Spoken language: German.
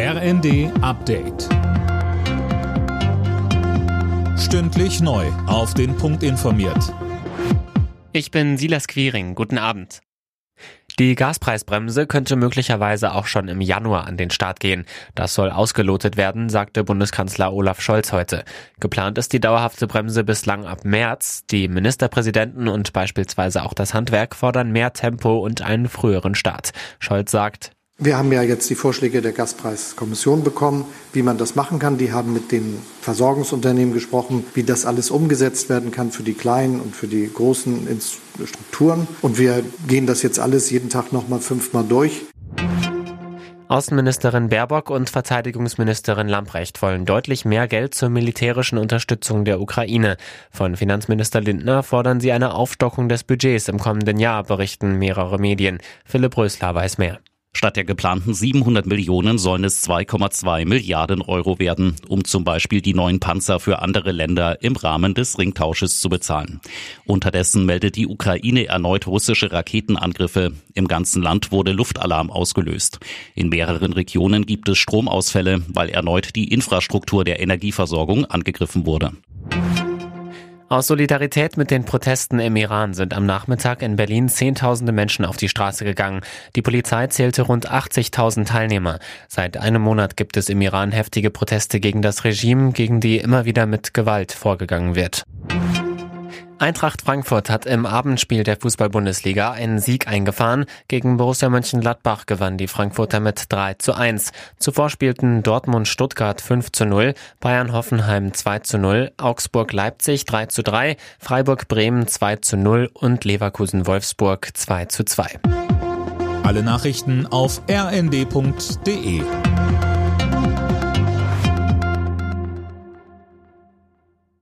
RND Update. Stündlich neu. Auf den Punkt informiert. Ich bin Silas Quiring. Guten Abend. Die Gaspreisbremse könnte möglicherweise auch schon im Januar an den Start gehen. Das soll ausgelotet werden, sagte Bundeskanzler Olaf Scholz heute. Geplant ist die dauerhafte Bremse bislang ab März. Die Ministerpräsidenten und beispielsweise auch das Handwerk fordern mehr Tempo und einen früheren Start. Scholz sagt, wir haben ja jetzt die Vorschläge der Gaspreiskommission bekommen, wie man das machen kann. Die haben mit den Versorgungsunternehmen gesprochen, wie das alles umgesetzt werden kann für die kleinen und für die großen Strukturen. Und wir gehen das jetzt alles jeden Tag nochmal fünfmal durch. Außenministerin Baerbock und Verteidigungsministerin Lamprecht wollen deutlich mehr Geld zur militärischen Unterstützung der Ukraine. Von Finanzminister Lindner fordern sie eine Aufstockung des Budgets im kommenden Jahr, berichten mehrere Medien. Philipp Rösler weiß mehr. Statt der geplanten 700 Millionen sollen es 2,2 Milliarden Euro werden, um zum Beispiel die neuen Panzer für andere Länder im Rahmen des Ringtausches zu bezahlen. Unterdessen meldet die Ukraine erneut russische Raketenangriffe. Im ganzen Land wurde Luftalarm ausgelöst. In mehreren Regionen gibt es Stromausfälle, weil erneut die Infrastruktur der Energieversorgung angegriffen wurde. Aus Solidarität mit den Protesten im Iran sind am Nachmittag in Berlin Zehntausende Menschen auf die Straße gegangen. Die Polizei zählte rund 80.000 Teilnehmer. Seit einem Monat gibt es im Iran heftige Proteste gegen das Regime, gegen die immer wieder mit Gewalt vorgegangen wird. Eintracht Frankfurt hat im Abendspiel der Fußball-Bundesliga einen Sieg eingefahren. Gegen Borussia Mönchengladbach gewann die Frankfurter mit 3 zu 1. Zuvor spielten Dortmund Stuttgart 5 zu 0, Bayern Hoffenheim 2 zu 0, Augsburg Leipzig 3 zu 3, Freiburg Bremen 2 zu 0 und Leverkusen Wolfsburg 2 zu 2. Alle Nachrichten auf rnd.de